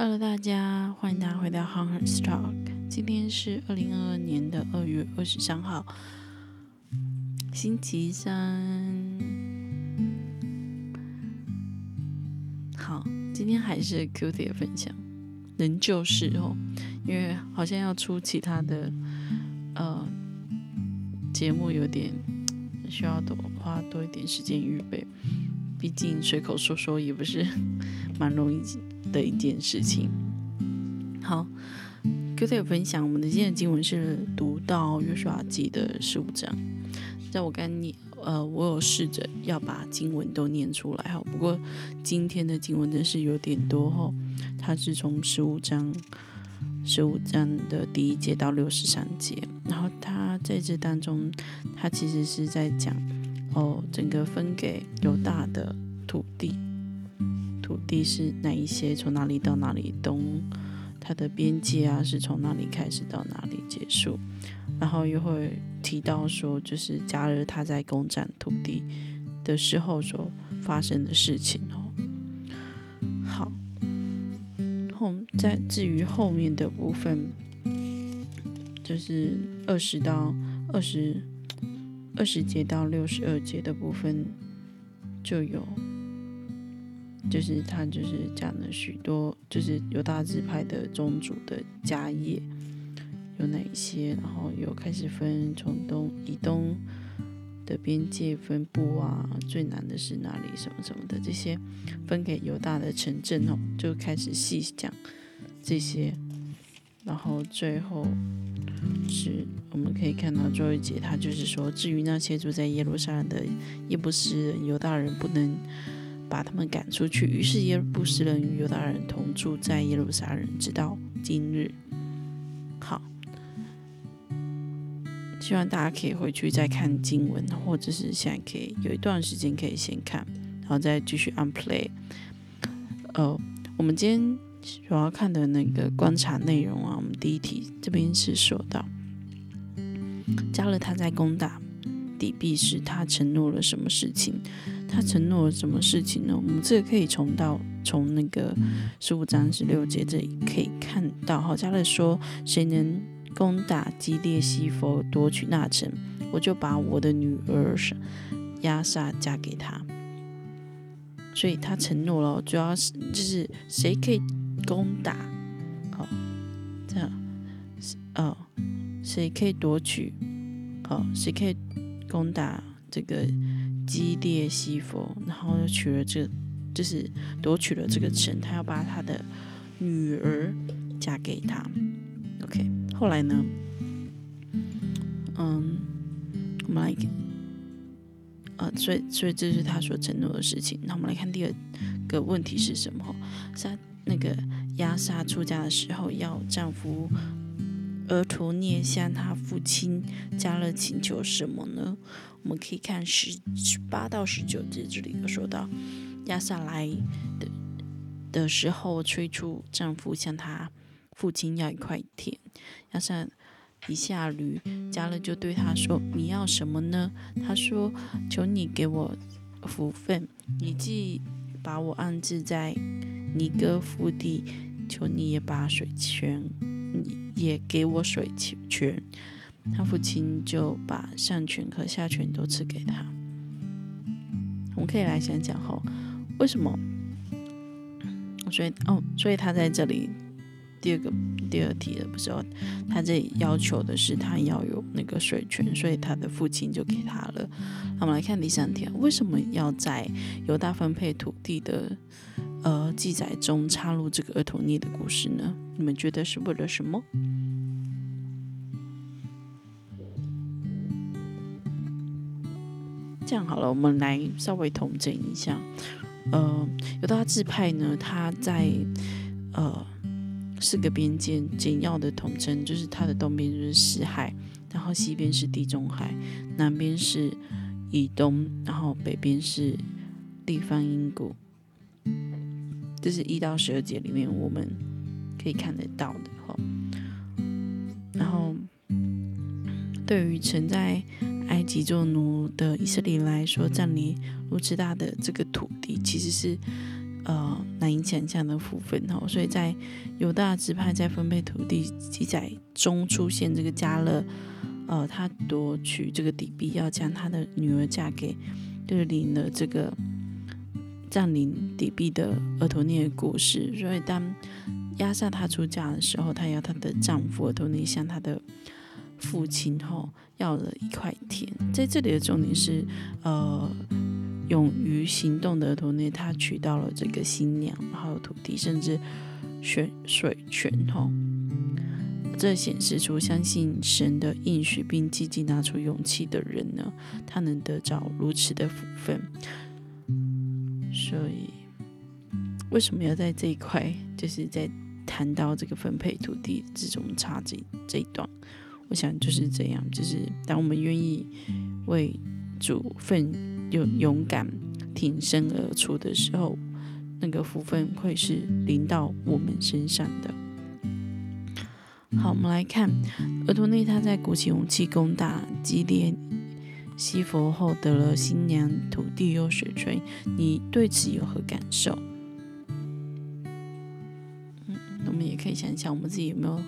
Hello，大家，欢迎大家回到 Hunters Talk。今天是二零二二年的二月二十三号，星期三。好，今天还是 Q T 的分享，仍旧是哦，因为好像要出其他的呃节目，有点需要多花多一点时间预备。毕竟随口说说也不是 蛮容易的一件事情。好，跟大家分享，我们的今天的经文是读到约书亚记的十五章。在我刚念，呃，我有试着要把经文都念出来哈。不过今天的经文真是有点多哈。它是从十五章十五章的第一节到六十三节，然后它在这当中，它其实是在讲。哦，整个分给犹大的土地，土地是哪一些？从哪里到哪里？东，它的边界啊，是从哪里开始到哪里结束？然后又会提到说，就是加勒他在攻占土地的时候所发生的事情哦。好，后在至于后面的部分，就是二十到二十。二十节到六十二节的部分，就有，就是他就是讲了许多，就是犹大支派的宗主的家业有哪一些，然后有开始分从东以东的边界分布啊，最难的是哪里，什么什么的这些分给犹大的城镇哦，就开始细讲这些，然后最后。是，我们可以看到最后一节，他就是说，至于那些住在耶路撒冷的耶布斯人、犹大人，不能把他们赶出去。于是耶布斯人与犹大人同住在耶路撒冷，直到今日。好，希望大家可以回去再看经文，或者是现在可以有一段时间可以先看，然后再继续按 play。呃，我们今天。主要看的那个观察内容啊，我们第一题这边是说到，加勒他在攻打底壁时，他承诺了什么事情？他承诺了什么事情呢？我们这个可以从到从那个十五章十六节这里可以看到，哈，加勒说，谁能攻打基列西佛夺取那城，我就把我的女儿亚萨嫁给他。所以他承诺了，主要是就是谁可以。攻打，好，这样，哦，谁可以夺取？哦，谁可以攻打这个基列西佛？然后又娶了这，就是夺取了这个城，他要把他的女儿嫁给他。OK，后来呢？嗯，我们来，呃，所以，所以这是他所承诺的事情。那我们来看第二个问题是什么？是那个。亚莎出嫁的时候，要丈夫俄陀涅向他父亲加勒请求什么呢？我们可以看十十八到十九节，这里有说到，亚莎来的的时候，催促丈夫向他父亲要一块田。亚莎一下驴，加勒就对他说：“你要什么呢？”他说：“求你给我福分，你既把我安置在尼哥福地。”求你也把水泉，也给我水泉。他父亲就把上泉和下泉都赐给他。我们可以来想想哈，为什么？所以哦，所以他在这里第二个第二题的不是哦，他这里要求的是他要有那个水泉，所以他的父亲就给他了。那我们来看第三题，为什么要在犹大分配土地的？呃，记载中插入这个儿童涅的故事呢？你们觉得是为了什么？这样好了，我们来稍微统整一下。呃，犹大支派呢，它在呃四个边界简要的统称，就是它的东边就是死海，然后西边是地中海，南边是以东，然后北边是地方因谷。这是一到十二节里面我们可以看得到的哈。然后，对于存在埃及做奴的以色列来说，占领如此大的这个土地，其实是呃难以想象的福分哦。所以在犹大支派在分配土地记载中出现这个加勒，呃，他夺取这个底币，要将他的女儿嫁给就是领了这个占领底币的厄托涅的故事。所以当亚萨他出嫁的时候，她要她的丈夫厄托涅向她的父亲后要了一块田。在这里的重点是，呃，勇于行动的厄托涅，他娶到了这个新娘，还有土地，甚至选水泉吼。这显示出相信神的应许，并积极拿出勇气的人呢，他能得着如此的福分。所以，为什么要在这一块，就是在谈到这个分配土地这种差这这一段？我想就是这样，就是当我们愿意为主奋勇勇敢挺身而出的时候，那个福分会是临到我们身上的。好，我们来看，厄托内他在鼓起勇气攻打基列西佛后得了新娘、土地又水锤，你对此有何感受？可以想想，我们自己有没有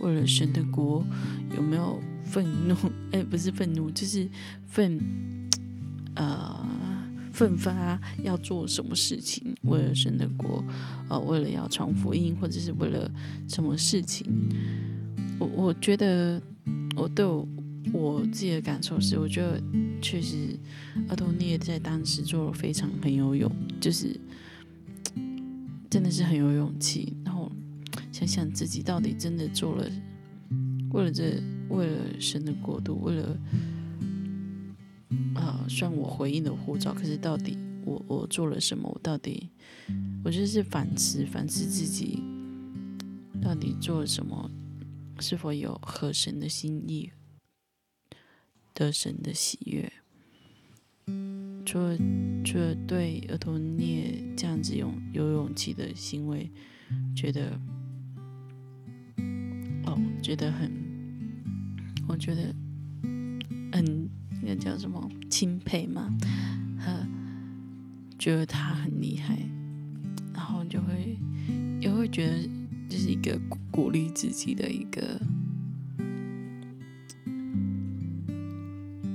为了神的国有没有愤怒？哎，不是愤怒，就是愤呃奋发要做什么事情？为了神的国，呃，为了要传福音，或者是为了什么事情？我我觉得，我对我我自己的感受是，我觉得确实，阿托涅在当时做了非常很有勇，就是真的是很有勇气。想自己到底真的做了，为了这为了神的国度，为了啊，算我回应的护照，可是到底我我做了什么？我到底我就是反思反思自己到底做了什么。是否有合神的心意，得神的喜悦？除了除了对儿童聂这样子勇有勇气的行为，觉得哦，觉得很，我觉得很那叫什么钦佩嘛，呵，觉得他很厉害，然后就会也会觉得。就是一个鼓励自己的一个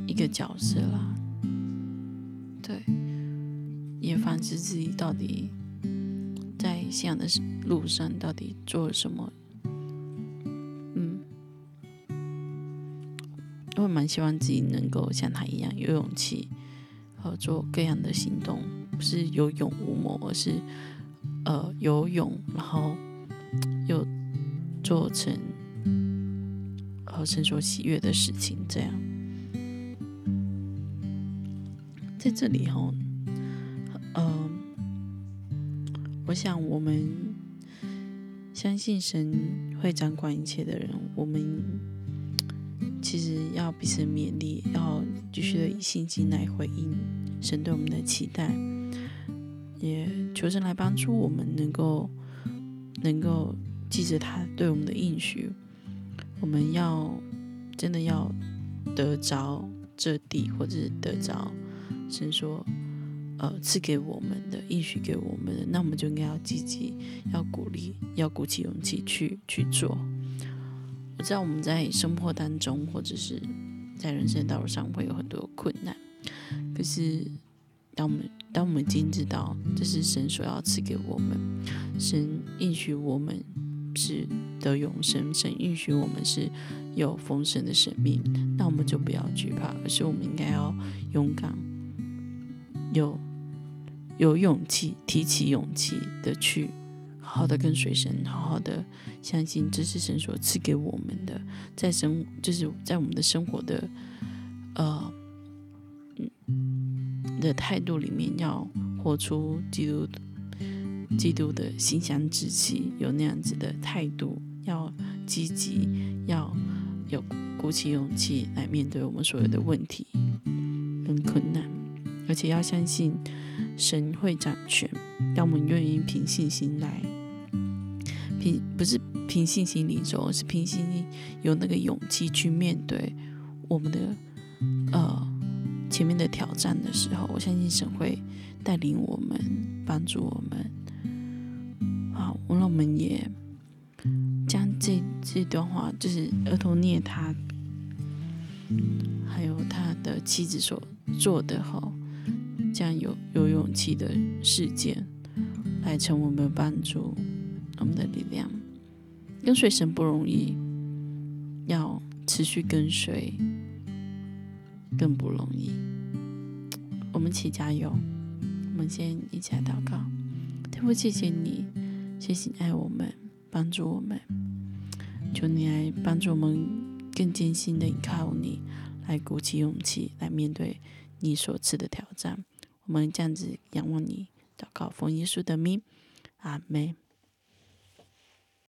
一个角色啦，对，也反思自己到底在信仰的路上到底做了什么。我蛮希望自己能够像他一样有勇气，和做各样的行动，不是有勇无谋，而是呃有勇，然后。又做成和神所喜悦的事情，这样在这里哈，嗯，我想我们相信神会掌管一切的人，我们其实要彼此勉励，要继续的以信心来回应神对我们的期待，也求神来帮助我们能够能够。记着他对我们的应许，我们要真的要得着这地，或者是得着神说呃赐给我们的应许给我们的，那我们就应该要积极，要鼓励，要鼓起勇气去去做。我知道我们在生活当中，或者是在人生道路上会有很多困难，可是当我们当我们已经知道这是神所要赐给我们，神应许我们。是得永生，神允许我们是有丰盛的生命，那我们就不要惧怕，而是我们应该要勇敢，有有勇气，提起勇气的去好好的跟随神，好好的相信这是神所赐给我们的，在生就是在我们的生活的呃的态度里面，要活出基督。基督的馨香之气，有那样子的态度，要积极，要有鼓起勇气来面对我们所有的问题跟困难，而且要相信神会掌权，让我们愿意凭信心来，凭不是凭信心离走，而是凭信心有那个勇气去面对我们的呃前面的挑战的时候，我相信神会带领我们，帮助我们。好我让我们也将这这段话，就是儿童聂他还有他的妻子所做的哈，这样有有勇气的事件，来成为我们的帮助我们的力量。跟随神不容易，要持续跟随更不容易。我们一起加油！我们先一起来祷告。天父，谢谢你，谢谢你爱我们，帮助我们。求你来帮助我们，更艰辛的依靠你，来鼓起勇气来面对你所赐的挑战。我们这样子仰望你，祷告奉耶稣的名，阿门。